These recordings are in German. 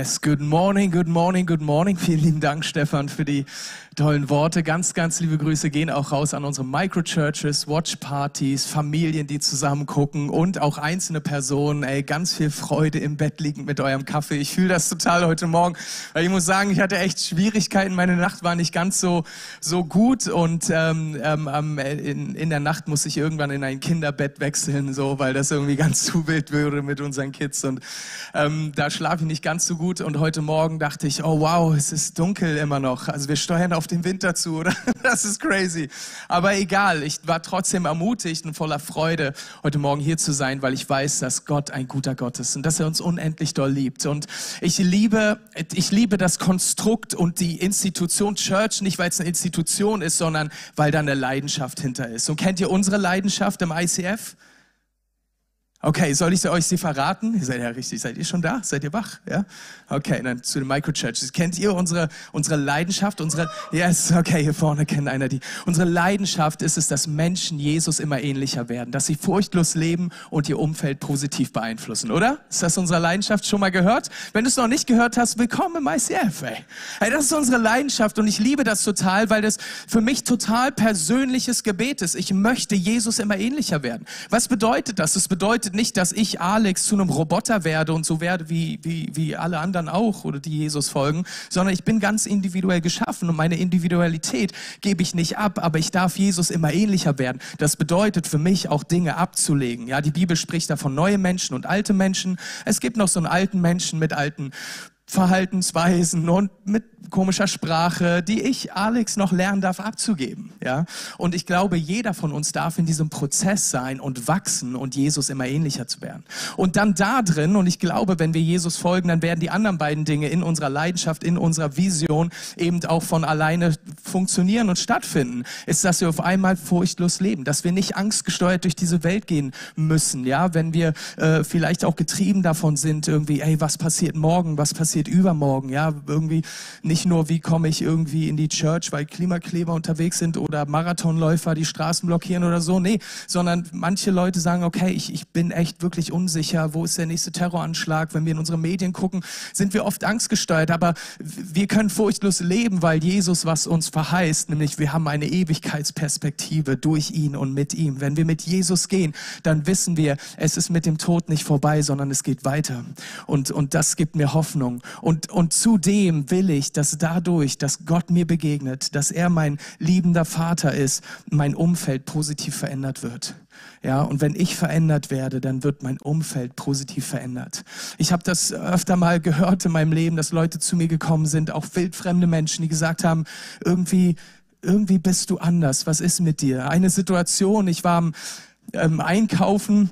Yes, good morning, good morning, good morning. Vielen lieben Dank, Stefan, für die tollen Worte. Ganz, ganz liebe Grüße gehen auch raus an unsere Microchurches, Watchpartys, Familien, die zusammen gucken und auch einzelne Personen. Ey, ganz viel Freude im Bett liegend mit eurem Kaffee. Ich fühle das total heute Morgen, weil ich muss sagen, ich hatte echt Schwierigkeiten. Meine Nacht war nicht ganz so, so gut und ähm, ähm, in, in der Nacht muss ich irgendwann in ein Kinderbett wechseln, so, weil das irgendwie ganz zu wild würde mit unseren Kids und ähm, da schlafe ich nicht ganz so gut und heute Morgen dachte ich, oh wow, es ist dunkel immer noch. Also wir steuern auf den Winter zu, oder? Das ist crazy. Aber egal, ich war trotzdem ermutigt und voller Freude, heute Morgen hier zu sein, weil ich weiß, dass Gott ein guter Gott ist und dass er uns unendlich doll liebt. Und ich liebe, ich liebe das Konstrukt und die Institution Church, nicht weil es eine Institution ist, sondern weil da eine Leidenschaft hinter ist. Und kennt ihr unsere Leidenschaft im ICF? Okay, soll ich euch sie verraten? Ihr seid ja richtig, seid ihr schon da? Seid ihr wach? Ja? Okay, dann zu den Microchurches. Kennt ihr unsere, unsere Leidenschaft? Unsere, yes, okay, hier vorne kennt einer die. Unsere Leidenschaft ist es, dass Menschen Jesus immer ähnlicher werden, dass sie furchtlos leben und ihr Umfeld positiv beeinflussen, oder? Ist das unsere Leidenschaft schon mal gehört? Wenn du es noch nicht gehört hast, willkommen im ICF, ey. Hey, das ist unsere Leidenschaft und ich liebe das total, weil das für mich total persönliches Gebet ist. Ich möchte Jesus immer ähnlicher werden. Was bedeutet das? Es bedeutet, bedeutet nicht, dass ich, Alex, zu einem Roboter werde und so werde wie, wie, wie alle anderen auch oder die Jesus folgen, sondern ich bin ganz individuell geschaffen und meine Individualität gebe ich nicht ab, aber ich darf Jesus immer ähnlicher werden. Das bedeutet für mich auch Dinge abzulegen. Ja, die Bibel spricht da von neue Menschen und alte Menschen. Es gibt noch so einen alten Menschen mit alten Verhaltensweisen und mit komischer Sprache, die ich, Alex, noch lernen darf abzugeben. Ja? Und ich glaube, jeder von uns darf in diesem Prozess sein und wachsen und Jesus immer ähnlicher zu werden. Und dann da drin, und ich glaube, wenn wir Jesus folgen, dann werden die anderen beiden Dinge in unserer Leidenschaft, in unserer Vision eben auch von alleine funktionieren und stattfinden. Ist, dass wir auf einmal furchtlos leben, dass wir nicht angstgesteuert durch diese Welt gehen müssen. Ja, wenn wir äh, vielleicht auch getrieben davon sind, irgendwie, ey, was passiert morgen, was passiert passiert übermorgen, ja, irgendwie nicht nur, wie komme ich irgendwie in die Church, weil Klimakleber unterwegs sind oder Marathonläufer die Straßen blockieren oder so, nee, sondern manche Leute sagen, okay, ich, ich bin echt wirklich unsicher, wo ist der nächste Terroranschlag, wenn wir in unsere Medien gucken, sind wir oft angstgesteuert, aber wir können furchtlos leben, weil Jesus was uns verheißt, nämlich wir haben eine Ewigkeitsperspektive durch ihn und mit ihm. Wenn wir mit Jesus gehen, dann wissen wir, es ist mit dem Tod nicht vorbei, sondern es geht weiter. Und, und das gibt mir Hoffnung. Und, und zudem will ich, dass dadurch, dass Gott mir begegnet, dass er mein liebender Vater ist, mein Umfeld positiv verändert wird. Ja, und wenn ich verändert werde, dann wird mein Umfeld positiv verändert. Ich habe das öfter mal gehört in meinem Leben, dass Leute zu mir gekommen sind, auch wildfremde Menschen, die gesagt haben, irgendwie, irgendwie bist du anders. Was ist mit dir? Eine Situation, ich war am ähm, Einkaufen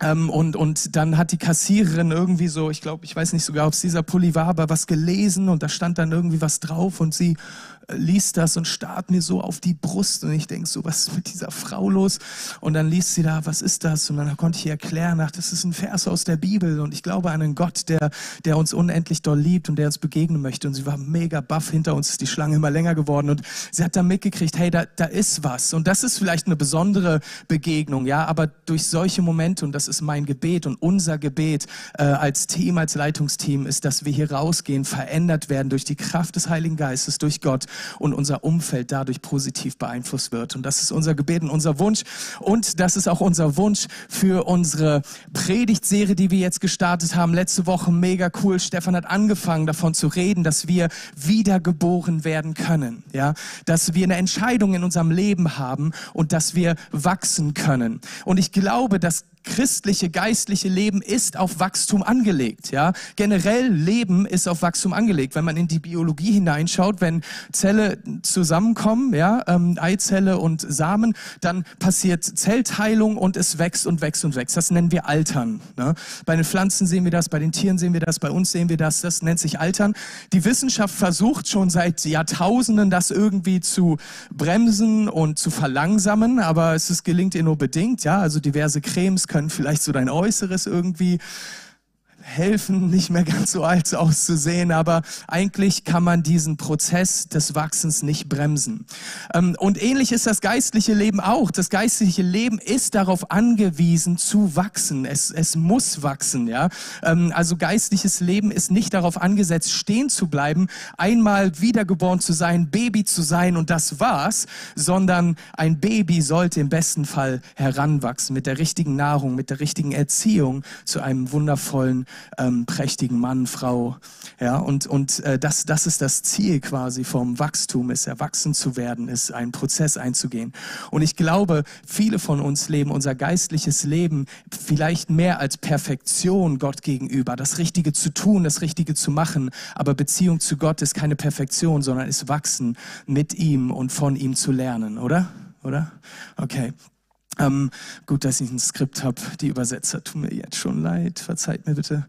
ähm, und, und dann hat die Kassiererin irgendwie so, ich glaube, ich weiß nicht sogar, ob es dieser Pulli war, aber was gelesen und da stand dann irgendwie was drauf und sie liest das und starrt mir so auf die Brust und ich denk so, was ist mit dieser Frau los? Und dann liest sie da, was ist das? Und dann konnte ich ihr erklären, ach, das ist ein Vers aus der Bibel und ich glaube an einen Gott, der, der uns unendlich doll liebt und der uns begegnen möchte. Und sie war mega baff, hinter uns ist die Schlange immer länger geworden und sie hat da mitgekriegt, hey, da, da ist was. Und das ist vielleicht eine besondere Begegnung, ja, aber durch solche Momente, und das ist mein Gebet und unser Gebet äh, als Team, als Leitungsteam, ist, dass wir hier rausgehen, verändert werden durch die Kraft des Heiligen Geistes, durch Gott und unser Umfeld dadurch positiv beeinflusst wird. Und das ist unser Gebet und unser Wunsch. Und das ist auch unser Wunsch für unsere Predigtserie, die wir jetzt gestartet haben. Letzte Woche mega cool. Stefan hat angefangen davon zu reden, dass wir wiedergeboren werden können. Ja, dass wir eine Entscheidung in unserem Leben haben und dass wir wachsen können. Und ich glaube, dass christliche, geistliche Leben ist auf Wachstum angelegt. Ja? Generell Leben ist auf Wachstum angelegt. Wenn man in die Biologie hineinschaut, wenn Zelle zusammenkommen, ja, ähm, Eizelle und Samen, dann passiert Zellteilung und es wächst und wächst und wächst. Das nennen wir Altern. Ne? Bei den Pflanzen sehen wir das, bei den Tieren sehen wir das, bei uns sehen wir das. Das nennt sich Altern. Die Wissenschaft versucht schon seit Jahrtausenden, das irgendwie zu bremsen und zu verlangsamen, aber es ist, gelingt ihr nur bedingt. Ja, also diverse Cremes können vielleicht so dein Äußeres irgendwie helfen, nicht mehr ganz so alt auszusehen, aber eigentlich kann man diesen Prozess des Wachsens nicht bremsen. Ähm, und ähnlich ist das geistliche Leben auch. Das geistliche Leben ist darauf angewiesen zu wachsen. Es, es muss wachsen, ja. Ähm, also geistliches Leben ist nicht darauf angesetzt, stehen zu bleiben, einmal wiedergeboren zu sein, Baby zu sein und das war's, sondern ein Baby sollte im besten Fall heranwachsen mit der richtigen Nahrung, mit der richtigen Erziehung zu einem wundervollen ähm, prächtigen Mann, Frau. Ja, und, und äh, das, das ist das Ziel quasi vom Wachstum, ist erwachsen zu werden, ist einen Prozess einzugehen. Und ich glaube, viele von uns leben unser geistliches Leben vielleicht mehr als Perfektion Gott gegenüber, das Richtige zu tun, das Richtige zu machen. Aber Beziehung zu Gott ist keine Perfektion, sondern ist Wachsen mit ihm und von ihm zu lernen, oder? Oder? Okay. Ähm, gut, dass ich ein Skript habe. Die Übersetzer tun mir jetzt schon leid. Verzeiht mir bitte.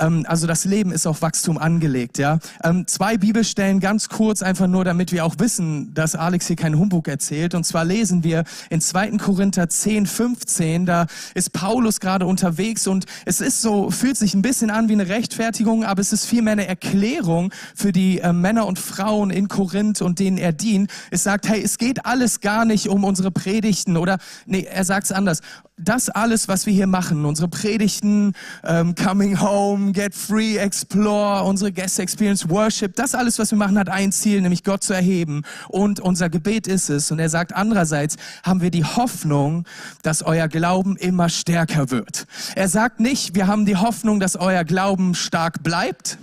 Ähm, also das Leben ist auf Wachstum angelegt. Ja, ähm, zwei Bibelstellen ganz kurz, einfach nur, damit wir auch wissen, dass Alex hier keinen Humbug erzählt. Und zwar lesen wir in 2. Korinther 10, 15. Da ist Paulus gerade unterwegs und es ist so, fühlt sich ein bisschen an wie eine Rechtfertigung, aber es ist vielmehr eine Erklärung für die äh, Männer und Frauen in Korinth und denen er dient. Es sagt, hey, es geht alles gar nicht um unsere Predigten oder nee, er sagt es anders. Das alles, was wir hier machen, unsere Predigten, ähm, Coming Home, Get Free, Explore, unsere Guest Experience, Worship, das alles, was wir machen, hat ein Ziel, nämlich Gott zu erheben. Und unser Gebet ist es. Und er sagt, andererseits haben wir die Hoffnung, dass euer Glauben immer stärker wird. Er sagt nicht, wir haben die Hoffnung, dass euer Glauben stark bleibt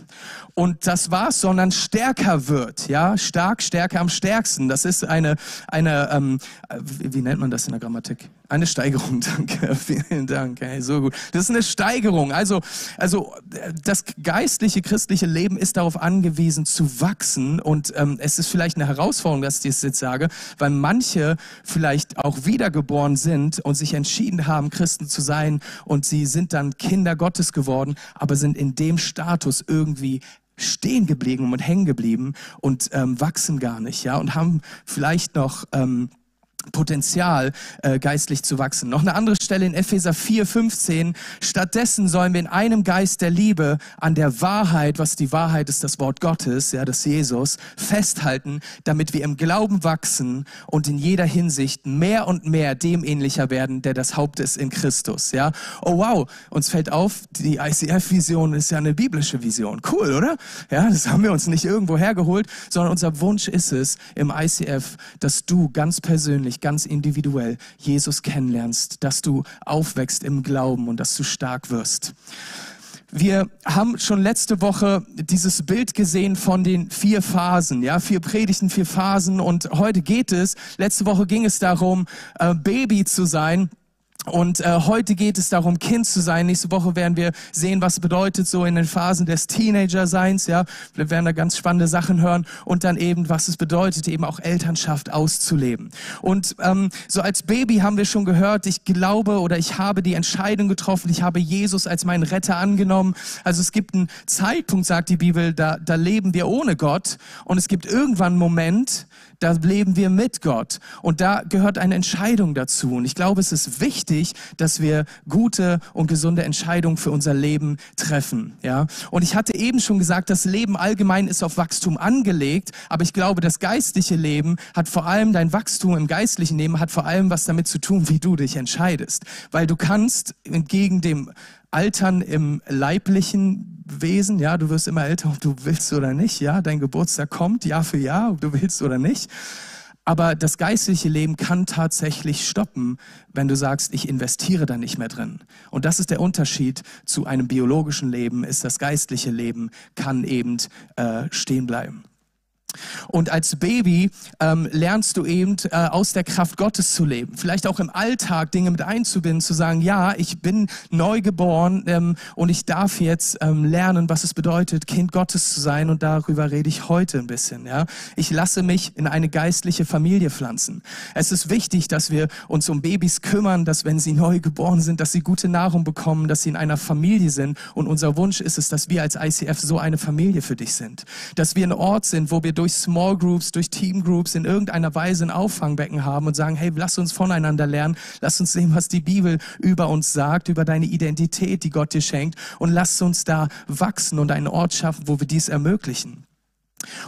und das war's, sondern stärker wird, ja, stark, stärker am stärksten. Das ist eine, eine, ähm, wie, nennt man das in der Grammatik? Eine Steigerung, danke, vielen Dank, hey, so gut. Das ist eine Steigerung. Also, also das geistliche, christliche Leben ist darauf angewiesen zu wachsen und ähm, es ist vielleicht eine Herausforderung, dass ich das jetzt sage, weil manche vielleicht auch wiedergeboren sind und sich entschieden haben, Christen zu sein und sie sind dann Kinder Gottes geworden, aber sind in dem Status irgendwie stehen geblieben und hängen geblieben und ähm, wachsen gar nicht, ja, und haben vielleicht noch ähm, Potenzial, äh, geistlich zu wachsen. Noch eine andere Stelle in Epheser 4, 15. Stattdessen sollen wir in einem Geist der Liebe an der Wahrheit, was die Wahrheit ist, das Wort Gottes, ja, das Jesus, festhalten, damit wir im Glauben wachsen und in jeder Hinsicht mehr und mehr dem ähnlicher werden, der das Haupt ist in Christus, ja. Oh wow, uns fällt auf, die ICF-Vision ist ja eine biblische Vision. Cool, oder? Ja, das haben wir uns nicht irgendwo hergeholt, sondern unser Wunsch ist es im ICF, dass du ganz persönlich persönlich, ganz individuell Jesus kennenlernst, dass du aufwächst im Glauben und dass du stark wirst. Wir haben schon letzte Woche dieses Bild gesehen von den vier Phasen, ja, vier Predigten, vier Phasen und heute geht es, letzte Woche ging es darum, äh, Baby zu sein und äh, heute geht es darum, Kind zu sein. Nächste Woche werden wir sehen, was bedeutet so in den Phasen des Teenager-Seins. Ja, wir werden da ganz spannende Sachen hören und dann eben, was es bedeutet, eben auch Elternschaft auszuleben. Und ähm, so als Baby haben wir schon gehört, ich glaube oder ich habe die Entscheidung getroffen, ich habe Jesus als meinen Retter angenommen. Also es gibt einen Zeitpunkt, sagt die Bibel, da, da leben wir ohne Gott und es gibt irgendwann einen Moment, da leben wir mit Gott. Und da gehört eine Entscheidung dazu. Und ich glaube, es ist wichtig, dass wir gute und gesunde Entscheidungen für unser Leben treffen. Ja? Und ich hatte eben schon gesagt, das Leben allgemein ist auf Wachstum angelegt. Aber ich glaube, das geistliche Leben hat vor allem, dein Wachstum im geistlichen Leben hat vor allem was damit zu tun, wie du dich entscheidest. Weil du kannst entgegen dem Altern im leiblichen Wesen, ja, du wirst immer älter, ob du willst oder nicht, ja, dein Geburtstag kommt Jahr für Jahr, ob du willst oder nicht. Aber das geistliche Leben kann tatsächlich stoppen, wenn du sagst, ich investiere da nicht mehr drin. Und das ist der Unterschied zu einem biologischen Leben, ist das geistliche Leben kann eben äh, stehen bleiben. Und als Baby ähm, lernst du eben äh, aus der Kraft Gottes zu leben. Vielleicht auch im Alltag Dinge mit einzubinden, zu sagen, ja, ich bin neu geboren ähm, und ich darf jetzt ähm, lernen, was es bedeutet, Kind Gottes zu sein. Und darüber rede ich heute ein bisschen. Ja, ich lasse mich in eine geistliche Familie pflanzen. Es ist wichtig, dass wir uns um Babys kümmern, dass wenn sie neu geboren sind, dass sie gute Nahrung bekommen, dass sie in einer Familie sind. Und unser Wunsch ist es, dass wir als ICF so eine Familie für dich sind, dass wir ein Ort sind, wo wir durch Small Groups, durch Team Groups in irgendeiner Weise ein Auffangbecken haben und sagen, hey, lass uns voneinander lernen, lass uns sehen, was die Bibel über uns sagt, über deine Identität, die Gott dir schenkt und lass uns da wachsen und einen Ort schaffen, wo wir dies ermöglichen.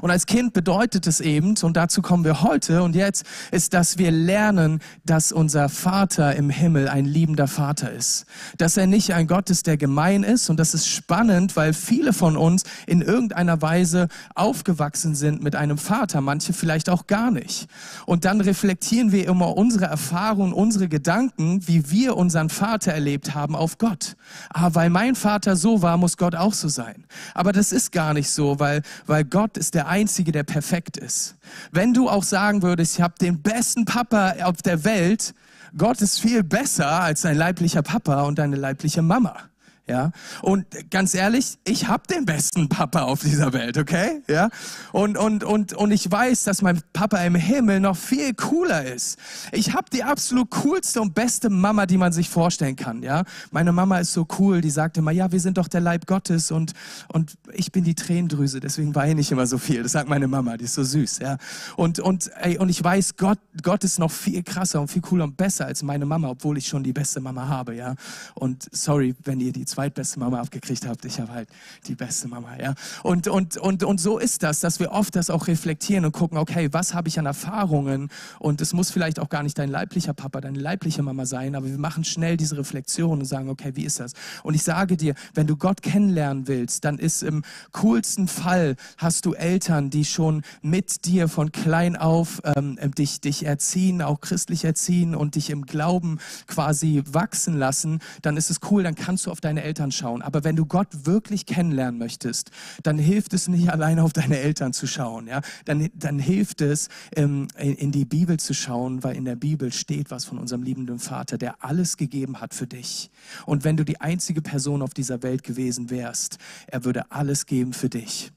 Und als Kind bedeutet es eben, und dazu kommen wir heute und jetzt, ist, dass wir lernen, dass unser Vater im Himmel ein liebender Vater ist. Dass er nicht ein Gott ist, der gemein ist. Und das ist spannend, weil viele von uns in irgendeiner Weise aufgewachsen sind mit einem Vater, manche vielleicht auch gar nicht. Und dann reflektieren wir immer unsere Erfahrungen, unsere Gedanken, wie wir unseren Vater erlebt haben auf Gott. Ah, weil mein Vater so war, muss Gott auch so sein. Aber das ist gar nicht so, weil, weil Gott ist der Einzige, der perfekt ist. Wenn du auch sagen würdest, ich habe den besten Papa auf der Welt, Gott ist viel besser als dein leiblicher Papa und deine leibliche Mama. Ja, und ganz ehrlich, ich habe den besten Papa auf dieser Welt, okay? Ja, und und und und ich weiß, dass mein Papa im Himmel noch viel cooler ist. Ich habe die absolut coolste und beste Mama, die man sich vorstellen kann. Ja, meine Mama ist so cool, die sagte immer, ja, wir sind doch der Leib Gottes und und ich bin die Tränendrüse, deswegen weine ich immer so viel. Das sagt meine Mama, die ist so süß. Ja, und und ey, und ich weiß, Gott Gott ist noch viel krasser und viel cooler und besser als meine Mama, obwohl ich schon die beste Mama habe. Ja, und sorry, wenn ihr die zweitbeste Mama abgekriegt habt. Ich habe halt die beste Mama, ja. Und, und, und, und so ist das, dass wir oft das auch reflektieren und gucken, okay, was habe ich an Erfahrungen? Und es muss vielleicht auch gar nicht dein leiblicher Papa, deine leibliche Mama sein, aber wir machen schnell diese Reflexion und sagen, okay, wie ist das? Und ich sage dir, wenn du Gott kennenlernen willst, dann ist im coolsten Fall, hast du Eltern, die schon mit dir von klein auf ähm, dich, dich erziehen, auch christlich erziehen und dich im Glauben quasi wachsen lassen, dann ist es cool, dann kannst du auf deine Eltern schauen. Aber wenn du Gott wirklich kennenlernen möchtest, dann hilft es nicht alleine auf deine Eltern zu schauen. Ja? Dann, dann hilft es, ähm, in die Bibel zu schauen, weil in der Bibel steht was von unserem liebenden Vater, der alles gegeben hat für dich. Und wenn du die einzige Person auf dieser Welt gewesen wärst, er würde alles geben für dich.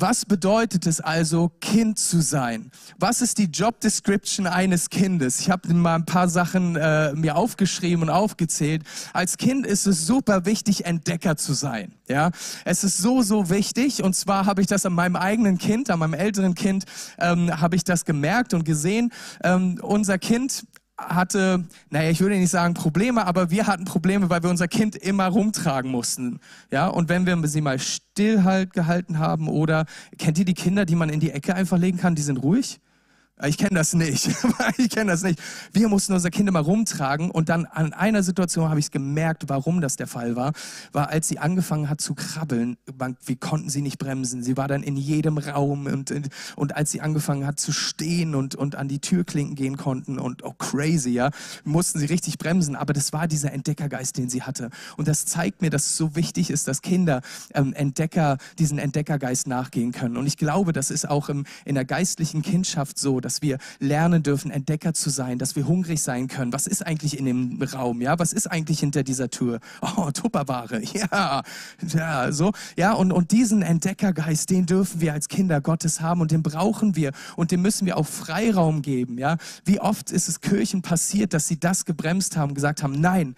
Was bedeutet es also, Kind zu sein? Was ist die Job Description eines Kindes? Ich habe mal ein paar Sachen äh, mir aufgeschrieben und aufgezählt. Als Kind ist es super wichtig, Entdecker zu sein. Ja, es ist so so wichtig. Und zwar habe ich das an meinem eigenen Kind, an meinem älteren Kind, ähm, habe ich das gemerkt und gesehen. Ähm, unser Kind hatte, naja, ich würde nicht sagen Probleme, aber wir hatten Probleme, weil wir unser Kind immer rumtragen mussten. Ja, und wenn wir sie mal still halt gehalten haben oder kennt ihr die Kinder, die man in die Ecke einfach legen kann, die sind ruhig? Ich kenne das nicht. ich kenne das nicht. Wir mussten unser Kind immer rumtragen und dann an einer Situation habe ich gemerkt, warum das der Fall war, war als sie angefangen hat zu krabbeln, wir konnten sie nicht bremsen. Sie war dann in jedem Raum und, und als sie angefangen hat zu stehen und, und an die Türklinken gehen konnten und oh crazy, ja, mussten sie richtig bremsen. Aber das war dieser Entdeckergeist, den sie hatte. Und das zeigt mir, dass es so wichtig ist, dass Kinder ähm, Entdecker, diesen Entdeckergeist nachgehen können. Und ich glaube, das ist auch im, in der geistlichen Kindschaft so, dass wir lernen dürfen, Entdecker zu sein, dass wir hungrig sein können. Was ist eigentlich in dem Raum? Ja, was ist eigentlich hinter dieser Tür? Oh, Tupperware. Ja, ja, so. Ja, und, und diesen Entdeckergeist, den dürfen wir als Kinder Gottes haben und den brauchen wir und dem müssen wir auch Freiraum geben. Ja, wie oft ist es Kirchen passiert, dass sie das gebremst haben, gesagt haben, nein,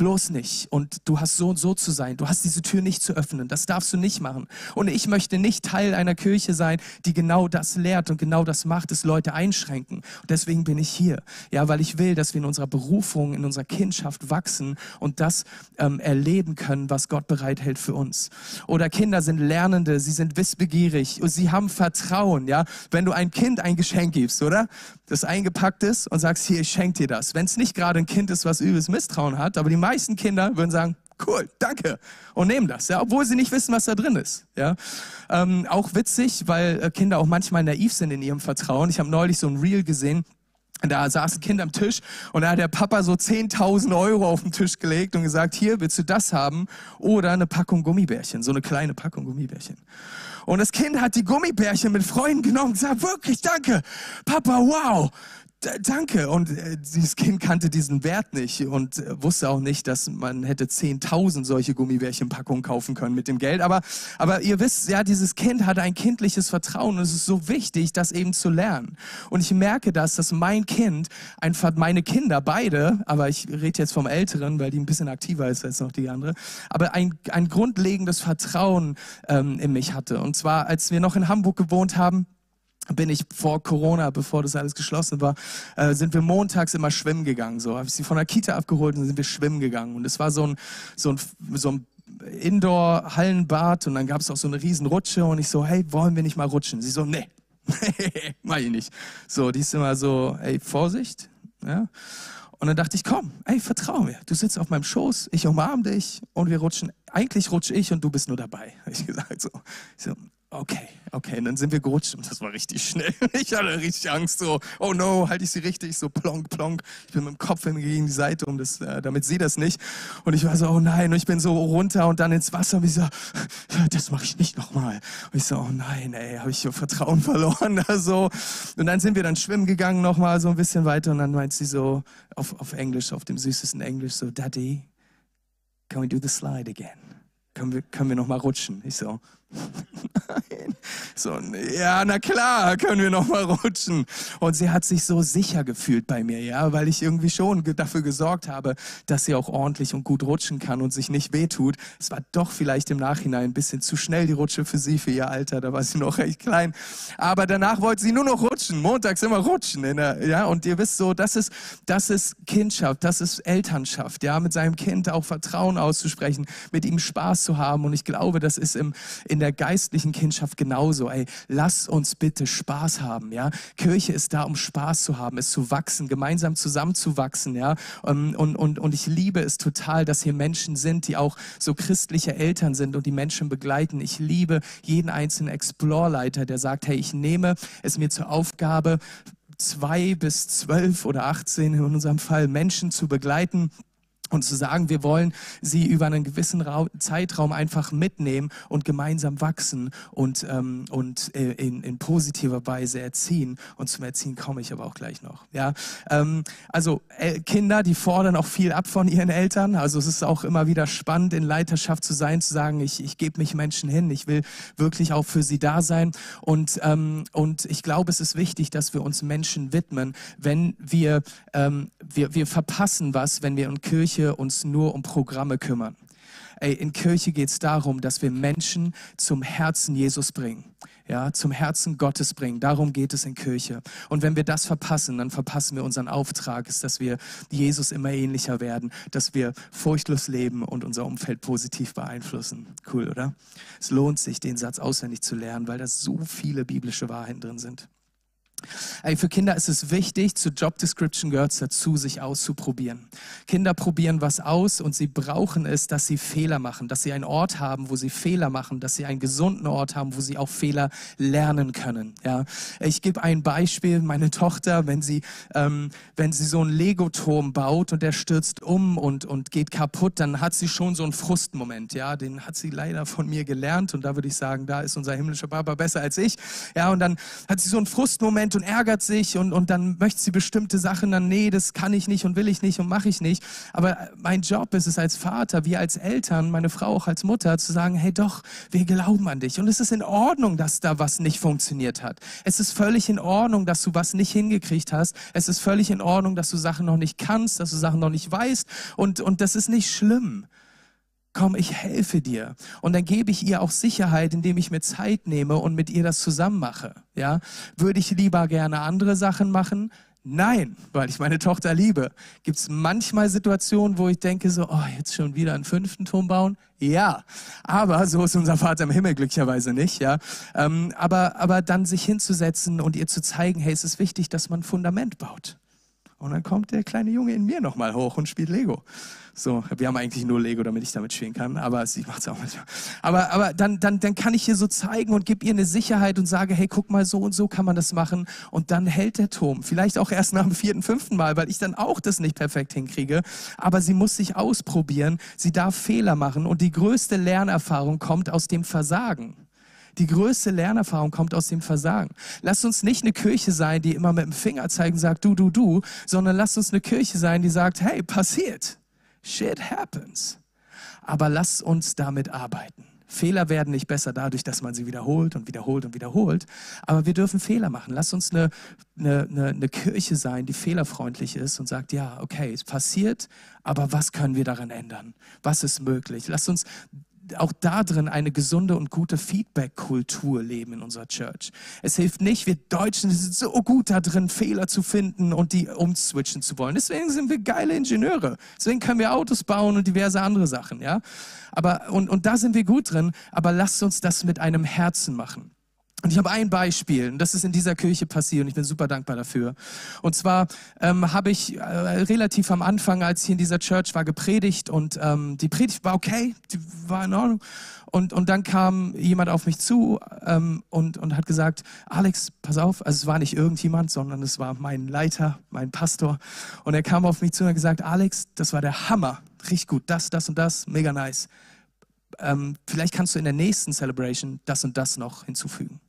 bloß nicht. Und du hast so und so zu sein. Du hast diese Tür nicht zu öffnen. Das darfst du nicht machen. Und ich möchte nicht Teil einer Kirche sein, die genau das lehrt und genau das macht, es Leute einschränken. Und deswegen bin ich hier. Ja, weil ich will, dass wir in unserer Berufung, in unserer Kindschaft wachsen und das ähm, erleben können, was Gott bereithält für uns. Oder Kinder sind Lernende, sie sind wissbegierig und sie haben Vertrauen. Ja, wenn du ein Kind ein Geschenk gibst, oder? Das eingepackt ist und sagst, hier, ich schenke dir das. Wenn es nicht gerade ein Kind ist, was übles Misstrauen hat, aber die meisten Kinder würden sagen, cool, danke und nehmen das, ja, obwohl sie nicht wissen, was da drin ist. Ja, ähm, auch witzig, weil äh, Kinder auch manchmal naiv sind in ihrem Vertrauen. Ich habe neulich so ein Reel gesehen. Da saß ein Kind am Tisch und da hat der Papa so 10.000 Euro auf den Tisch gelegt und gesagt, hier, willst du das haben? Oder eine Packung Gummibärchen, so eine kleine Packung Gummibärchen. Und das Kind hat die Gummibärchen mit Freunden genommen und gesagt, wirklich, danke, Papa, wow, danke. Und äh, dieses Kind kannte diesen Wert nicht und äh, wusste auch nicht, dass man hätte 10.000 solche Gummibärchenpackungen kaufen können mit dem Geld. Aber, aber ihr wisst, ja, dieses Kind hatte ein kindliches Vertrauen und es ist so wichtig, das eben zu lernen. Und ich merke das, dass mein Kind, einfach meine Kinder, beide, aber ich rede jetzt vom Älteren, weil die ein bisschen aktiver ist als noch die andere, aber ein, ein grundlegendes Vertrauen ähm, in mich hatte. Und zwar, als wir noch in Hamburg gewohnt haben, bin ich vor Corona, bevor das alles geschlossen war, äh, sind wir montags immer schwimmen gegangen. So habe ich sie von der Kita abgeholt und sind wir schwimmen gegangen. Und es war so ein, so ein, so ein Indoor-Hallenbad und dann gab es auch so eine riesen Rutsche und ich so, hey, wollen wir nicht mal rutschen? Sie so, nee, mach ich nicht. So, die ist immer so, ey, Vorsicht. Ja? Und dann dachte ich, komm, ey, vertrau mir. Du sitzt auf meinem Schoß, ich umarm dich und wir rutschen. Eigentlich rutsche ich und du bist nur dabei, habe ich gesagt. So. Ich so, okay, okay. Und dann sind wir gerutscht und das war richtig schnell. Ich hatte richtig Angst, so, oh no, halte ich sie richtig, so plonk, plonk. Ich bin mit dem Kopf gegen die Seite, um das, äh, damit sie das nicht. Und ich war so, oh nein, und ich bin so runter und dann ins Wasser und ich so, das mache ich nicht nochmal. Und ich so, oh nein, ey, habe ich Vertrauen verloren da so. Und dann sind wir dann schwimmen gegangen nochmal so ein bisschen weiter und dann meint sie so auf, auf Englisch, auf dem süßesten Englisch so, Daddy, can we do the slide again? Können wir, können wir nochmal rutschen? Ich so, Nein. So, ja, na klar, können wir noch mal rutschen. Und sie hat sich so sicher gefühlt bei mir, ja, weil ich irgendwie schon dafür gesorgt habe, dass sie auch ordentlich und gut rutschen kann und sich nicht wehtut. Es war doch vielleicht im Nachhinein ein bisschen zu schnell die Rutsche für sie, für ihr Alter, da war sie noch recht klein. Aber danach wollte sie nur noch rutschen, montags immer rutschen, der, ja, und ihr wisst so, das ist, das ist Kindschaft, das ist Elternschaft, ja, mit seinem Kind auch Vertrauen auszusprechen, mit ihm Spaß zu haben. Und ich glaube, das ist im, in der geistlichen Kindschaft genauso. Ey, lass uns bitte Spaß haben, ja. Kirche ist da, um Spaß zu haben, es zu wachsen, gemeinsam zusammenzuwachsen, ja. Und, und, und, und ich liebe es total, dass hier Menschen sind, die auch so christliche Eltern sind und die Menschen begleiten. Ich liebe jeden einzelnen Explore-Leiter, der sagt, hey, ich nehme es mir zur Aufgabe, zwei bis zwölf oder 18 in unserem Fall Menschen zu begleiten und zu sagen, wir wollen sie über einen gewissen Ra Zeitraum einfach mitnehmen und gemeinsam wachsen und, ähm, und äh, in, in positiver Weise erziehen. Und zum Erziehen komme ich aber auch gleich noch. Ja, ähm, also äh, Kinder, die fordern auch viel ab von ihren Eltern. Also es ist auch immer wieder spannend, in Leiterschaft zu sein, zu sagen, ich, ich gebe mich Menschen hin, ich will wirklich auch für sie da sein. Und, ähm, und ich glaube, es ist wichtig, dass wir uns Menschen widmen, wenn wir, ähm, wir, wir verpassen was, wenn wir in Kirche Kirche uns nur um Programme kümmern. Ey, in Kirche geht es darum, dass wir Menschen zum Herzen Jesus bringen. Ja, zum Herzen Gottes bringen. Darum geht es in Kirche. Und wenn wir das verpassen, dann verpassen wir unseren Auftrag, ist, dass wir Jesus immer ähnlicher werden, dass wir furchtlos leben und unser Umfeld positiv beeinflussen. Cool, oder? Es lohnt sich, den Satz auswendig zu lernen, weil da so viele biblische Wahrheiten drin sind. Ey, für Kinder ist es wichtig, zur Job Description gehört es dazu, sich auszuprobieren. Kinder probieren was aus und sie brauchen es, dass sie Fehler machen, dass sie einen Ort haben, wo sie Fehler machen, dass sie einen gesunden Ort haben, wo sie auch Fehler lernen können. Ja, ich gebe ein Beispiel. Meine Tochter, wenn sie, ähm, wenn sie so einen Lego-Turm baut und der stürzt um und, und geht kaputt, dann hat sie schon so einen Frustmoment. Ja, den hat sie leider von mir gelernt und da würde ich sagen, da ist unser himmlischer Papa besser als ich. Ja, und dann hat sie so einen Frustmoment weint und ärgert sich und, und dann möchte sie bestimmte Sachen, dann nee, das kann ich nicht und will ich nicht und mache ich nicht. Aber mein Job ist es als Vater, wie als Eltern, meine Frau auch als Mutter, zu sagen, hey doch, wir glauben an dich. Und es ist in Ordnung, dass da was nicht funktioniert hat. Es ist völlig in Ordnung, dass du was nicht hingekriegt hast. Es ist völlig in Ordnung, dass du Sachen noch nicht kannst, dass du Sachen noch nicht weißt. Und, und das ist nicht schlimm komm, ich helfe dir. Und dann gebe ich ihr auch Sicherheit, indem ich mir Zeit nehme und mit ihr das zusammen mache. Ja? Würde ich lieber gerne andere Sachen machen? Nein, weil ich meine Tochter liebe. Gibt es manchmal Situationen, wo ich denke so, oh, jetzt schon wieder einen fünften Turm bauen? Ja, aber so ist unser Vater im Himmel glücklicherweise nicht. Ja, ähm, aber aber dann sich hinzusetzen und ihr zu zeigen, hey, es ist wichtig, dass man ein Fundament baut. Und dann kommt der kleine Junge in mir nochmal hoch und spielt Lego. So, wir haben eigentlich nur Lego, damit ich damit spielen kann, aber sie macht es auch manchmal. Aber, aber dann, dann, dann kann ich ihr so zeigen und gebe ihr eine Sicherheit und sage, hey, guck mal, so und so kann man das machen. Und dann hält der Turm. Vielleicht auch erst nach dem vierten, fünften Mal, weil ich dann auch das nicht perfekt hinkriege. Aber sie muss sich ausprobieren. Sie darf Fehler machen. Und die größte Lernerfahrung kommt aus dem Versagen. Die größte Lernerfahrung kommt aus dem Versagen. Lasst uns nicht eine Kirche sein, die immer mit dem Finger zeigt und sagt, du, du, du, sondern lasst uns eine Kirche sein, die sagt, hey, passiert. Shit happens. Aber lasst uns damit arbeiten. Fehler werden nicht besser dadurch, dass man sie wiederholt und wiederholt und wiederholt. Aber wir dürfen Fehler machen. Lass uns eine, eine, eine, eine Kirche sein, die fehlerfreundlich ist und sagt, ja, okay, es passiert, aber was können wir daran ändern? Was ist möglich? Lass uns auch da drin eine gesunde und gute Feedback-Kultur leben in unserer Church. Es hilft nicht, wir Deutschen sind so gut da drin, Fehler zu finden und die umswitchen zu wollen. Deswegen sind wir geile Ingenieure. Deswegen können wir Autos bauen und diverse andere Sachen, ja. Aber, und, und da sind wir gut drin, aber lasst uns das mit einem Herzen machen. Und ich habe ein Beispiel, und das ist in dieser Kirche passiert, und ich bin super dankbar dafür. Und zwar ähm, habe ich äh, relativ am Anfang, als ich in dieser Church war, gepredigt, und ähm, die Predigt war okay, die war in Ordnung. Und, und dann kam jemand auf mich zu ähm, und, und hat gesagt, Alex, pass auf, also es war nicht irgendjemand, sondern es war mein Leiter, mein Pastor. Und er kam auf mich zu und hat gesagt, Alex, das war der Hammer, richtig gut, das, das und das, mega nice. Ähm, vielleicht kannst du in der nächsten Celebration das und das noch hinzufügen.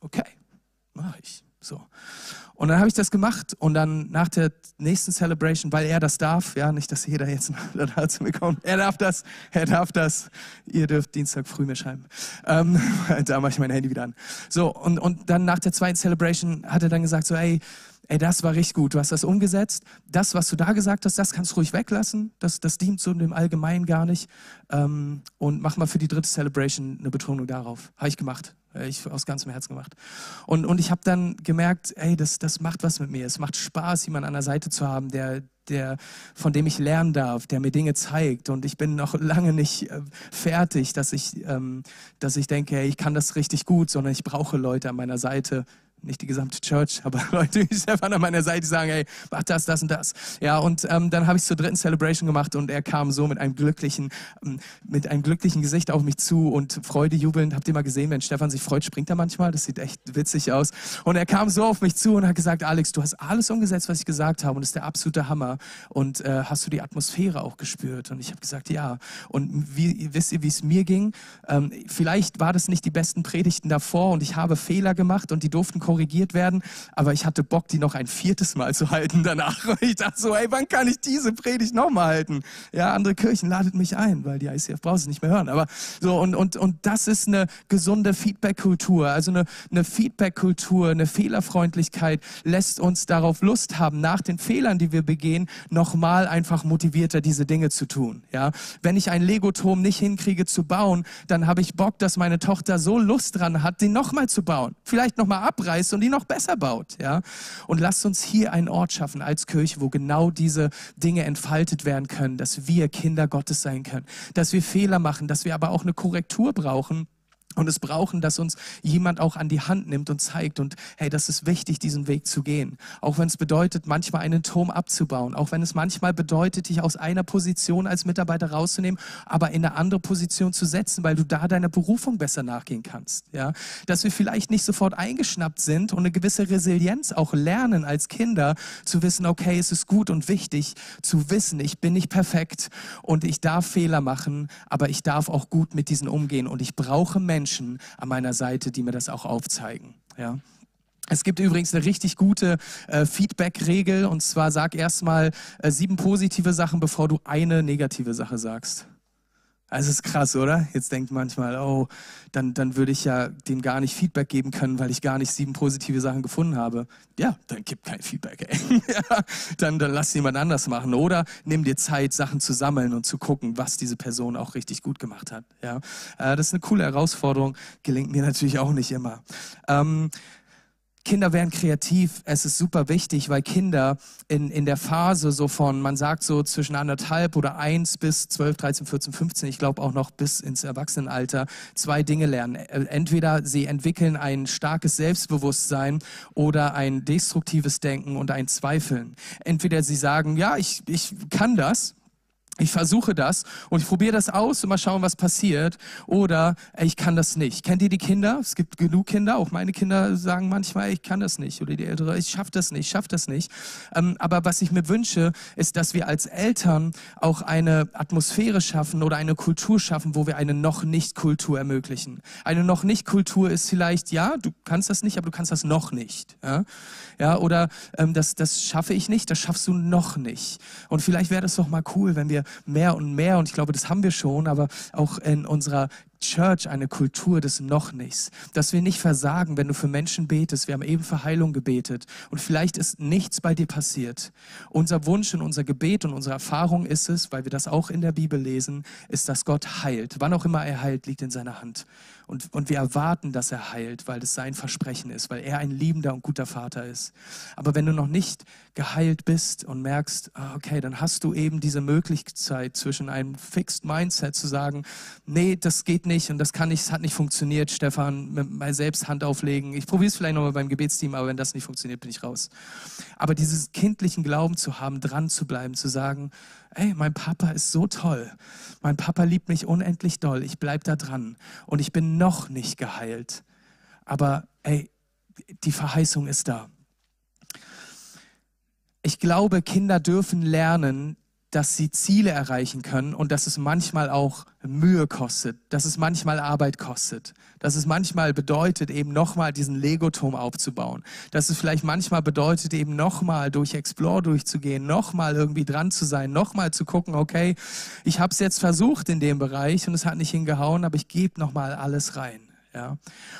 Okay, mache ich. So. Und dann habe ich das gemacht und dann nach der nächsten Celebration, weil er das darf, ja, nicht, dass jeder jetzt dazu bekommt, er darf das, er darf das, ihr dürft Dienstag früh mir schreiben. Ähm, da mache ich mein Handy wieder an. So, und, und dann nach der zweiten Celebration hat er dann gesagt, so, ey, ey, das war richtig gut, du hast das umgesetzt. Das, was du da gesagt hast, das kannst du ruhig weglassen. Das, das dient so dem Allgemeinen gar nicht. Ähm, und mach mal für die dritte Celebration eine Betonung darauf. Habe ich gemacht. Ich aus ganzem Herzen gemacht. Und, und ich habe dann gemerkt, ey, das, das macht was mit mir. Es macht Spaß, jemanden an der Seite zu haben, der, der, von dem ich lernen darf, der mir Dinge zeigt. Und ich bin noch lange nicht äh, fertig, dass ich, ähm, dass ich denke, hey, ich kann das richtig gut, sondern ich brauche Leute an meiner Seite, nicht die gesamte Church, aber Leute wie Stefan an meiner Seite sagen, hey, mach das, das und das. Ja, und ähm, dann habe ich zur dritten Celebration gemacht und er kam so mit einem glücklichen, ähm, mit einem glücklichen Gesicht auf mich zu und Freude jubelnd. Habt ihr mal gesehen, wenn Stefan sich freut, springt er manchmal? Das sieht echt witzig aus. Und er kam so auf mich zu und hat gesagt, Alex, du hast alles umgesetzt, was ich gesagt habe und das ist der absolute Hammer. Und äh, hast du die Atmosphäre auch gespürt? Und ich habe gesagt, ja. Und wie, wisst ihr, wie es mir ging? Ähm, vielleicht war das nicht die besten Predigten davor und ich habe Fehler gemacht und die durften korrigiert werden, aber ich hatte Bock, die noch ein viertes Mal zu halten danach. Und ich dachte so, ey, wann kann ich diese Predigt nochmal halten? Ja, andere Kirchen ladet mich ein, weil die ICF braucht es nicht mehr hören. Aber so, und, und, und das ist eine gesunde Feedback-Kultur. Also eine, eine Feedback-Kultur, eine Fehlerfreundlichkeit lässt uns darauf Lust haben, nach den Fehlern, die wir begehen, nochmal einfach motivierter diese Dinge zu tun. Ja, wenn ich einen Legoturm nicht hinkriege zu bauen, dann habe ich Bock, dass meine Tochter so Lust dran hat, den nochmal zu bauen. Vielleicht nochmal abreißen reißt und die noch besser baut. Ja? Und lasst uns hier einen Ort schaffen als Kirche, wo genau diese Dinge entfaltet werden können, dass wir Kinder Gottes sein können, dass wir Fehler machen, dass wir aber auch eine Korrektur brauchen und es brauchen, dass uns jemand auch an die Hand nimmt und zeigt und hey, das ist wichtig, diesen Weg zu gehen. Auch wenn es bedeutet, manchmal einen Turm abzubauen, auch wenn es manchmal bedeutet, dich aus einer Position als Mitarbeiter rauszunehmen, aber in eine andere Position zu setzen, weil du da deiner Berufung besser nachgehen kannst. Ja, dass wir vielleicht nicht sofort eingeschnappt sind und eine gewisse Resilienz auch lernen als Kinder zu wissen, okay, es ist gut und wichtig zu wissen, ich bin nicht perfekt und ich darf Fehler machen, aber ich darf auch gut mit diesen umgehen und ich brauche Menschen Menschen an meiner Seite, die mir das auch aufzeigen. Ja. Es gibt übrigens eine richtig gute äh, Feedback-Regel und zwar sag erstmal äh, sieben positive Sachen, bevor du eine negative Sache sagst. Also ist krass, oder? Jetzt denkt manchmal, oh, dann, dann würde ich ja dem gar nicht Feedback geben können, weil ich gar nicht sieben positive Sachen gefunden habe. Ja, dann gib kein Feedback, ey. dann, dann lass jemand anders machen. Oder nimm dir Zeit, Sachen zu sammeln und zu gucken, was diese Person auch richtig gut gemacht hat. Ja, äh, das ist eine coole Herausforderung, gelingt mir natürlich auch nicht immer. Ähm, Kinder werden kreativ. Es ist super wichtig, weil Kinder in, in der Phase so von, man sagt so zwischen anderthalb oder eins bis zwölf, dreizehn, vierzehn, fünfzehn, ich glaube auch noch bis ins Erwachsenenalter, zwei Dinge lernen. Entweder sie entwickeln ein starkes Selbstbewusstsein oder ein destruktives Denken und ein Zweifeln. Entweder sie sagen, ja, ich, ich kann das, ich versuche das und ich probiere das aus und mal schauen, was passiert. Oder ey, ich kann das nicht. Kennt ihr die Kinder? Es gibt genug Kinder, auch meine Kinder sagen manchmal, ich kann das nicht. Oder die Ältere, ich schaffe das nicht, ich schaffe das nicht. Ähm, aber was ich mir wünsche, ist, dass wir als Eltern auch eine Atmosphäre schaffen oder eine Kultur schaffen, wo wir eine noch nicht Kultur ermöglichen. Eine noch nicht Kultur ist vielleicht, ja, du kannst das nicht, aber du kannst das noch nicht. Ja, ja oder ähm, das, das schaffe ich nicht, das schaffst du noch nicht. Und vielleicht wäre das doch mal cool, wenn wir mehr und mehr, und ich glaube, das haben wir schon, aber auch in unserer Church eine Kultur des Noch nichts. Dass wir nicht versagen, wenn du für Menschen betest. Wir haben eben für Heilung gebetet und vielleicht ist nichts bei dir passiert. Unser Wunsch und unser Gebet und unsere Erfahrung ist es, weil wir das auch in der Bibel lesen, ist, dass Gott heilt. Wann auch immer er heilt, liegt in seiner Hand. Und, und wir erwarten, dass er heilt, weil es sein Versprechen ist, weil er ein liebender und guter Vater ist. Aber wenn du noch nicht geheilt bist und merkst, ah, okay, dann hast du eben diese Möglichkeit zwischen einem Fixed Mindset zu sagen, nee, das geht nicht und das kann nicht, es hat nicht funktioniert, Stefan, mal selbst Hand auflegen. Ich probiere es vielleicht nochmal beim Gebetsteam, aber wenn das nicht funktioniert, bin ich raus. Aber dieses kindlichen Glauben zu haben, dran zu bleiben, zu sagen, ey, mein Papa ist so toll. Mein Papa liebt mich unendlich doll. Ich bleibe da dran. Und ich bin noch nicht geheilt. Aber ey, die Verheißung ist da. Ich glaube, Kinder dürfen lernen, dass sie Ziele erreichen können und dass es manchmal auch Mühe kostet, dass es manchmal Arbeit kostet, dass es manchmal bedeutet, eben nochmal diesen Legoturm aufzubauen, dass es vielleicht manchmal bedeutet, eben nochmal durch Explore durchzugehen, nochmal irgendwie dran zu sein, nochmal zu gucken, okay, ich habe es jetzt versucht in dem Bereich und es hat nicht hingehauen, aber ich gebe nochmal alles rein. Ja?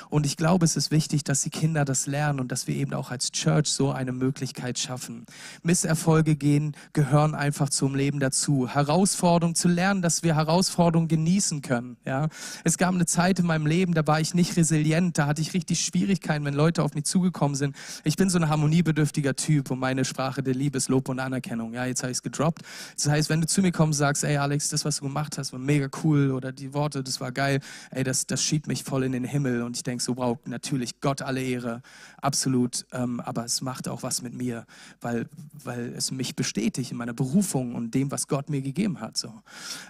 Und ich glaube, es ist wichtig, dass die Kinder das lernen und dass wir eben auch als Church so eine Möglichkeit schaffen. Misserfolge gehen, gehören einfach zum Leben dazu. Herausforderungen zu lernen, dass wir Herausforderungen genießen können. Ja? Es gab eine Zeit in meinem Leben, da war ich nicht resilient, da hatte ich richtig Schwierigkeiten, wenn Leute auf mich zugekommen sind. Ich bin so ein harmoniebedürftiger Typ und meine Sprache der Liebe ist Lob und Anerkennung. Ja, jetzt habe ich es gedroppt. Das heißt, wenn du zu mir kommst und sagst, ey Alex, das, was du gemacht hast, war mega cool oder die Worte, das war geil, ey, das, das schiebt mich voll in den Himmel und ich denke so, wow, natürlich Gott alle Ehre, absolut, ähm, aber es macht auch was mit mir, weil, weil es mich bestätigt in meiner Berufung und dem, was Gott mir gegeben hat. So.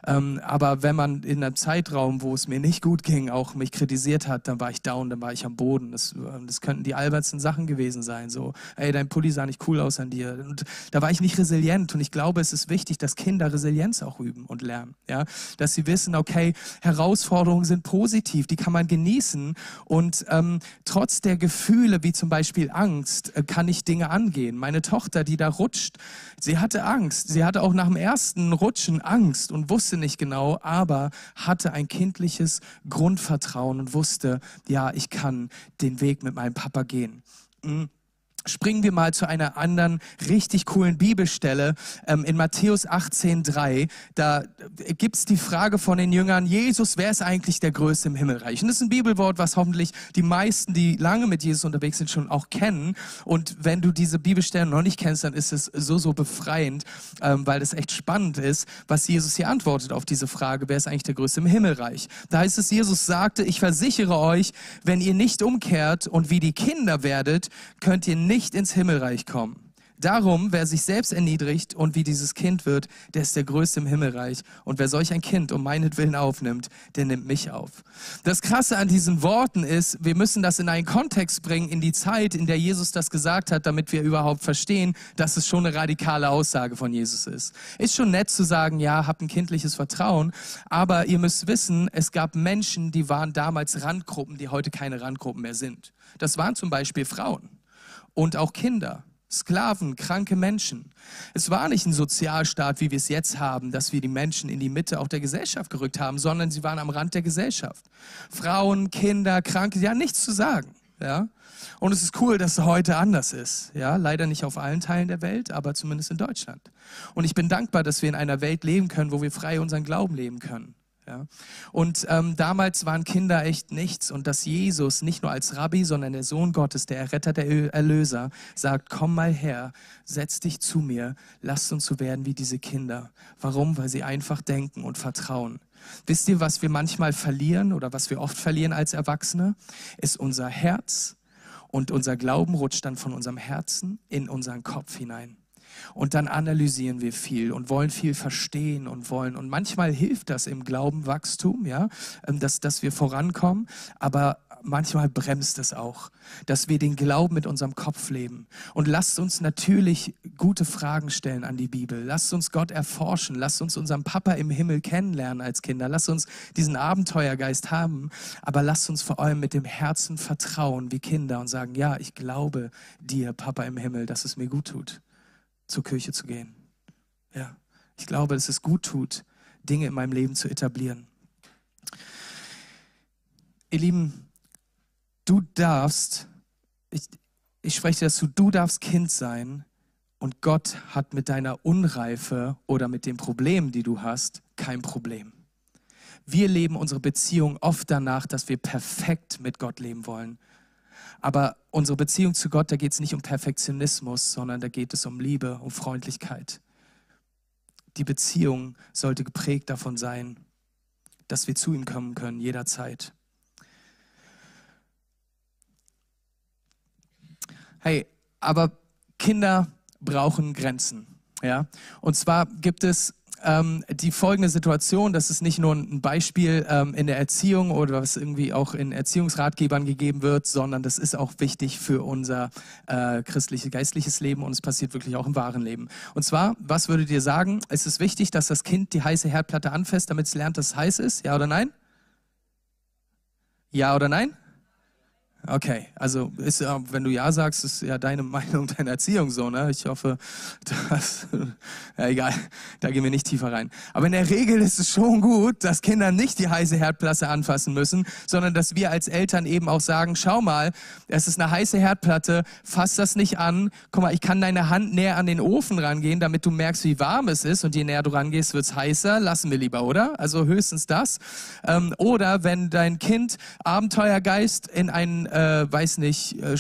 Ähm, aber wenn man in einem Zeitraum, wo es mir nicht gut ging, auch mich kritisiert hat, dann war ich down, dann war ich am Boden. Das, ähm, das könnten die albertsten Sachen gewesen sein, so, ey, dein Pulli sah nicht cool aus an dir. Und da war ich nicht resilient und ich glaube, es ist wichtig, dass Kinder Resilienz auch üben und lernen, ja, dass sie wissen, okay, Herausforderungen sind positiv, die kann man genießen genießen und ähm, trotz der Gefühle wie zum Beispiel Angst äh, kann ich Dinge angehen. Meine Tochter, die da rutscht, sie hatte Angst. Sie hatte auch nach dem ersten Rutschen Angst und wusste nicht genau, aber hatte ein kindliches Grundvertrauen und wusste, ja, ich kann den Weg mit meinem Papa gehen. Mhm springen wir mal zu einer anderen richtig coolen Bibelstelle ähm, in Matthäus 18,3. Da gibt es die Frage von den Jüngern, Jesus, wer ist eigentlich der Größte im Himmelreich? Und das ist ein Bibelwort, was hoffentlich die meisten, die lange mit Jesus unterwegs sind, schon auch kennen. Und wenn du diese Bibelstelle noch nicht kennst, dann ist es so, so befreiend, ähm, weil es echt spannend ist, was Jesus hier antwortet auf diese Frage, wer ist eigentlich der Größte im Himmelreich? Da heißt es, Jesus sagte, ich versichere euch, wenn ihr nicht umkehrt und wie die Kinder werdet, könnt ihr nicht nicht ins Himmelreich kommen. Darum, wer sich selbst erniedrigt und wie dieses Kind wird, der ist der Größte im Himmelreich. Und wer solch ein Kind um meinetwillen aufnimmt, der nimmt mich auf. Das Krasse an diesen Worten ist, wir müssen das in einen Kontext bringen, in die Zeit, in der Jesus das gesagt hat, damit wir überhaupt verstehen, dass es schon eine radikale Aussage von Jesus ist. Ist schon nett zu sagen, ja, habt ein kindliches Vertrauen, aber ihr müsst wissen, es gab Menschen, die waren damals Randgruppen, die heute keine Randgruppen mehr sind. Das waren zum Beispiel Frauen und auch Kinder. Sklaven, kranke Menschen. Es war nicht ein Sozialstaat, wie wir es jetzt haben, dass wir die Menschen in die Mitte auch der Gesellschaft gerückt haben, sondern sie waren am Rand der Gesellschaft. Frauen, Kinder, Kranke, haben nichts zu sagen. Ja? Und es ist cool, dass es heute anders ist. Ja? Leider nicht auf allen Teilen der Welt, aber zumindest in Deutschland. Und ich bin dankbar, dass wir in einer Welt leben können, wo wir frei unseren Glauben leben können. Ja. Und ähm, damals waren Kinder echt nichts und dass Jesus nicht nur als Rabbi, sondern der Sohn Gottes, der Erretter, der Erlöser, sagt, komm mal her, setz dich zu mir, lasst uns so werden wie diese Kinder. Warum? Weil sie einfach denken und vertrauen. Wisst ihr, was wir manchmal verlieren oder was wir oft verlieren als Erwachsene? Ist unser Herz und unser Glauben rutscht dann von unserem Herzen in unseren Kopf hinein. Und dann analysieren wir viel und wollen viel verstehen und wollen. Und manchmal hilft das im Glaubenwachstum, ja, ähm, dass, dass wir vorankommen. Aber manchmal bremst es auch, dass wir den Glauben mit unserem Kopf leben. Und lasst uns natürlich gute Fragen stellen an die Bibel. Lasst uns Gott erforschen. Lasst uns unseren Papa im Himmel kennenlernen als Kinder. Lasst uns diesen Abenteuergeist haben. Aber lasst uns vor allem mit dem Herzen vertrauen wie Kinder und sagen, ja, ich glaube dir, Papa im Himmel, dass es mir gut tut, zur Kirche zu gehen. Ja, ich glaube, dass es gut tut, Dinge in meinem Leben zu etablieren. Ihr Lieben, du darfst, ich, ich spreche dazu, du darfst Kind sein und Gott hat mit deiner Unreife oder mit den Problemen, die du hast, kein Problem. Wir leben unsere Beziehung oft danach, dass wir perfekt mit Gott leben wollen. Aber unsere Beziehung zu Gott, da geht es nicht um Perfektionismus, sondern da geht es um Liebe, um Freundlichkeit. Die Beziehung sollte geprägt davon sein, dass wir zu ihm kommen können, jederzeit. Hey, aber Kinder brauchen Grenzen. Ja? Und zwar gibt es ähm, die folgende Situation, das ist nicht nur ein Beispiel ähm, in der Erziehung oder was irgendwie auch in Erziehungsratgebern gegeben wird, sondern das ist auch wichtig für unser äh, christliches, geistliches Leben und es passiert wirklich auch im wahren Leben. Und zwar, was würdet ihr sagen? Ist es wichtig, dass das Kind die heiße Herdplatte anfasst, damit es lernt, dass es heiß ist? Ja oder nein? Ja oder nein? Okay, also ist, wenn du ja sagst, ist ja deine Meinung, deine Erziehung so, ne? Ich hoffe, dass, ja egal, da gehen wir nicht tiefer rein. Aber in der Regel ist es schon gut, dass Kinder nicht die heiße Herdplatte anfassen müssen, sondern dass wir als Eltern eben auch sagen, schau mal, es ist eine heiße Herdplatte, fass das nicht an. Guck mal, ich kann deine Hand näher an den Ofen rangehen, damit du merkst, wie warm es ist und je näher du rangehst, wird's heißer. Lassen wir lieber, oder? Also höchstens das. Ähm, oder wenn dein Kind Abenteuergeist in einen äh, weiß nicht, äh,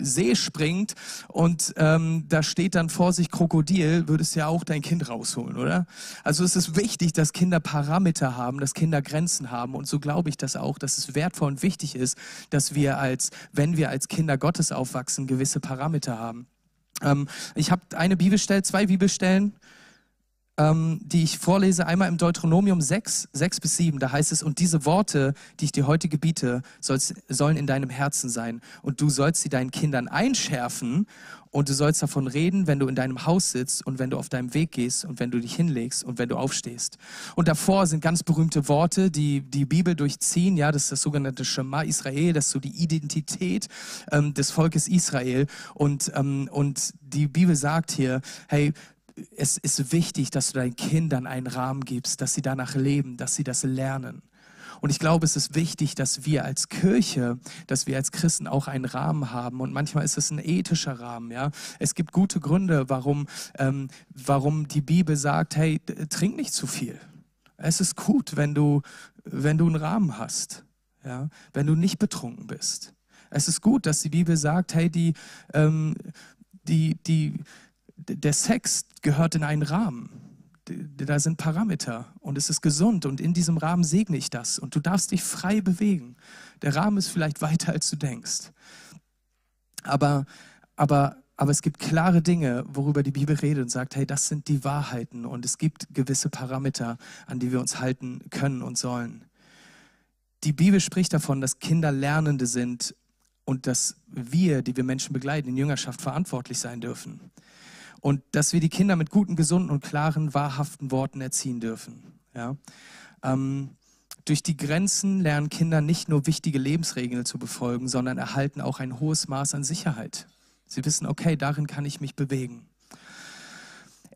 See springt und ähm, da steht dann vor sich Krokodil, würdest ja auch dein Kind rausholen, oder? Also es ist wichtig, dass Kinder Parameter haben, dass Kinder Grenzen haben und so glaube ich das auch, dass es wertvoll und wichtig ist, dass wir als, wenn wir als Kinder Gottes aufwachsen, gewisse Parameter haben. Ähm, ich habe eine Bibelstelle, zwei Bibelstellen, ähm, die ich vorlese, einmal im Deuteronomium 6, 6 bis 7. Da heißt es, und diese Worte, die ich dir heute gebiete, sollen in deinem Herzen sein. Und du sollst sie deinen Kindern einschärfen und du sollst davon reden, wenn du in deinem Haus sitzt und wenn du auf deinem Weg gehst und wenn du dich hinlegst und wenn du aufstehst. Und davor sind ganz berühmte Worte, die die Bibel durchziehen. Ja, das ist das sogenannte Shema Israel, das ist so die Identität ähm, des Volkes Israel. Und, ähm, und die Bibel sagt hier, hey, es ist wichtig, dass du deinen Kindern einen Rahmen gibst, dass sie danach leben, dass sie das lernen. Und ich glaube, es ist wichtig, dass wir als Kirche, dass wir als Christen auch einen Rahmen haben. Und manchmal ist es ein ethischer Rahmen. Ja, es gibt gute Gründe, warum, ähm, warum die Bibel sagt: Hey, trink nicht zu viel. Es ist gut, wenn du, wenn du einen Rahmen hast. Ja, wenn du nicht betrunken bist. Es ist gut, dass die Bibel sagt: Hey, die, ähm, die, die der Sex gehört in einen Rahmen. Da sind Parameter und es ist gesund und in diesem Rahmen segne ich das und du darfst dich frei bewegen. Der Rahmen ist vielleicht weiter, als du denkst. Aber, aber, aber es gibt klare Dinge, worüber die Bibel redet und sagt, hey, das sind die Wahrheiten und es gibt gewisse Parameter, an die wir uns halten können und sollen. Die Bibel spricht davon, dass Kinder Lernende sind und dass wir, die wir Menschen begleiten, in Jüngerschaft verantwortlich sein dürfen und dass wir die Kinder mit guten, gesunden und klaren, wahrhaften Worten erziehen dürfen. Ja? Ähm, durch die Grenzen lernen Kinder nicht nur wichtige Lebensregeln zu befolgen, sondern erhalten auch ein hohes Maß an Sicherheit. Sie wissen, okay, darin kann ich mich bewegen.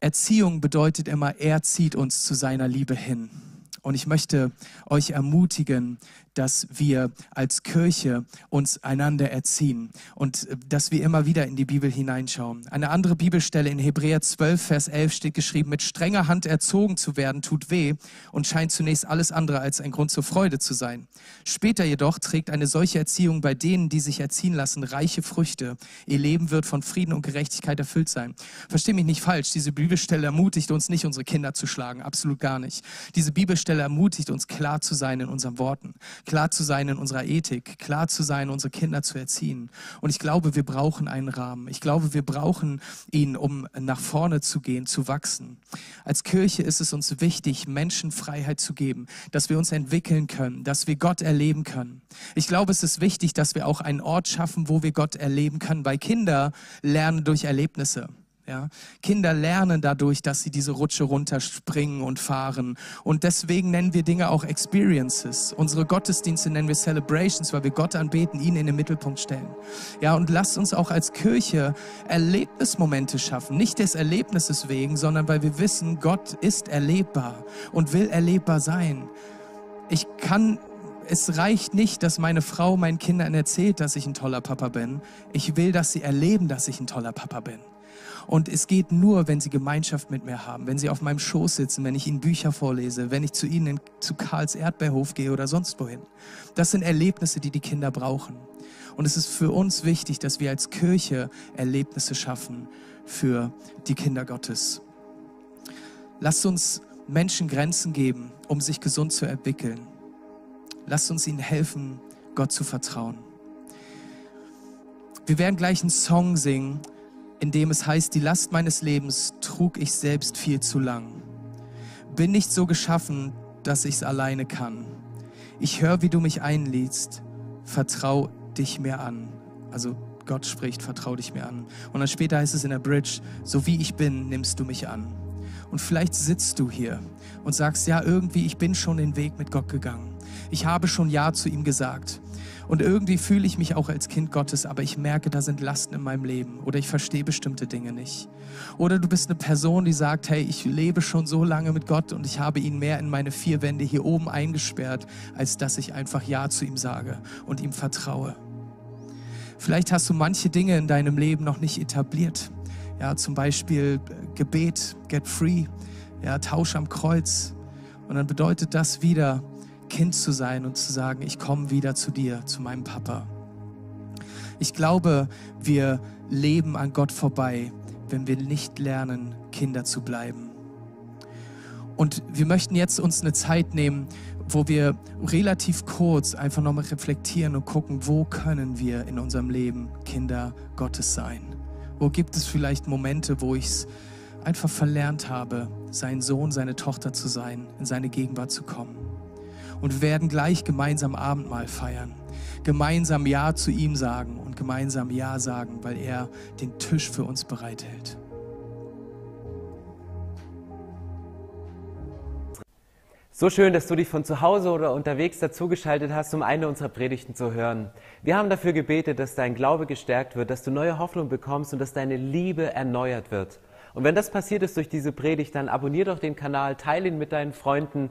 Erziehung bedeutet immer, er zieht uns zu seiner Liebe hin. Und ich möchte euch ermutigen, dass wir als Kirche uns einander erziehen und dass wir immer wieder in die Bibel hineinschauen. Eine andere Bibelstelle in Hebräer 12, Vers 11 steht geschrieben, mit strenger Hand erzogen zu werden tut weh und scheint zunächst alles andere als ein Grund zur Freude zu sein. Später jedoch trägt eine solche Erziehung bei denen, die sich erziehen lassen, reiche Früchte. Ihr Leben wird von Frieden und Gerechtigkeit erfüllt sein. Versteh mich nicht falsch, diese Bibelstelle ermutigt uns nicht, unsere Kinder zu schlagen, absolut gar nicht. Diese Bibelstelle ermutigt uns, klar zu sein in unseren Worten klar zu sein in unserer Ethik, klar zu sein, unsere Kinder zu erziehen. Und ich glaube, wir brauchen einen Rahmen. Ich glaube, wir brauchen ihn, um nach vorne zu gehen, zu wachsen. Als Kirche ist es uns wichtig, Menschen Freiheit zu geben, dass wir uns entwickeln können, dass wir Gott erleben können. Ich glaube, es ist wichtig, dass wir auch einen Ort schaffen, wo wir Gott erleben können, weil Kinder lernen durch Erlebnisse. Ja? Kinder lernen dadurch, dass sie diese Rutsche runterspringen und fahren. Und deswegen nennen wir Dinge auch Experiences. Unsere Gottesdienste nennen wir Celebrations, weil wir Gott anbeten, ihn in den Mittelpunkt stellen. Ja, und lasst uns auch als Kirche Erlebnismomente schaffen. Nicht des Erlebnisses wegen, sondern weil wir wissen, Gott ist erlebbar und will erlebbar sein. Ich kann es reicht nicht, dass meine Frau meinen Kindern erzählt, dass ich ein toller Papa bin. Ich will, dass sie erleben, dass ich ein toller Papa bin. Und es geht nur, wenn sie Gemeinschaft mit mir haben, wenn sie auf meinem Schoß sitzen, wenn ich ihnen Bücher vorlese, wenn ich zu ihnen in, zu Karls Erdbeerhof gehe oder sonst wohin. Das sind Erlebnisse, die die Kinder brauchen. Und es ist für uns wichtig, dass wir als Kirche Erlebnisse schaffen für die Kinder Gottes. Lasst uns Menschen Grenzen geben, um sich gesund zu entwickeln. Lasst uns ihnen helfen, Gott zu vertrauen. Wir werden gleich einen Song singen, in dem es heißt, die Last meines Lebens trug ich selbst viel zu lang. Bin nicht so geschaffen, dass ich es alleine kann. Ich höre, wie du mich einliedst. Vertrau dich mir an. Also Gott spricht, vertrau dich mir an. Und dann später heißt es in der Bridge, so wie ich bin, nimmst du mich an. Und vielleicht sitzt du hier und sagst, ja, irgendwie, ich bin schon den Weg mit Gott gegangen. Ich habe schon Ja zu ihm gesagt. Und irgendwie fühle ich mich auch als Kind Gottes, aber ich merke, da sind Lasten in meinem Leben oder ich verstehe bestimmte Dinge nicht. Oder du bist eine Person, die sagt, hey, ich lebe schon so lange mit Gott und ich habe ihn mehr in meine vier Wände hier oben eingesperrt, als dass ich einfach Ja zu ihm sage und ihm vertraue. Vielleicht hast du manche Dinge in deinem Leben noch nicht etabliert. Ja, zum Beispiel Gebet, get free, ja, Tausch am Kreuz. Und dann bedeutet das wieder, Kind zu sein und zu sagen, ich komme wieder zu dir, zu meinem Papa. Ich glaube, wir leben an Gott vorbei, wenn wir nicht lernen, Kinder zu bleiben. Und wir möchten jetzt uns eine Zeit nehmen, wo wir relativ kurz einfach nochmal reflektieren und gucken, wo können wir in unserem Leben Kinder Gottes sein? Wo gibt es vielleicht Momente, wo ich es einfach verlernt habe, sein Sohn, seine Tochter zu sein, in seine Gegenwart zu kommen? Und werden gleich gemeinsam Abendmahl feiern. Gemeinsam Ja zu ihm sagen und gemeinsam Ja sagen, weil er den Tisch für uns bereithält. So schön, dass du dich von zu Hause oder unterwegs dazugeschaltet hast, um eine unserer Predigten zu hören. Wir haben dafür gebetet, dass dein Glaube gestärkt wird, dass du neue Hoffnung bekommst und dass deine Liebe erneuert wird. Und wenn das passiert ist durch diese Predigt, dann abonnier doch den Kanal, teile ihn mit deinen Freunden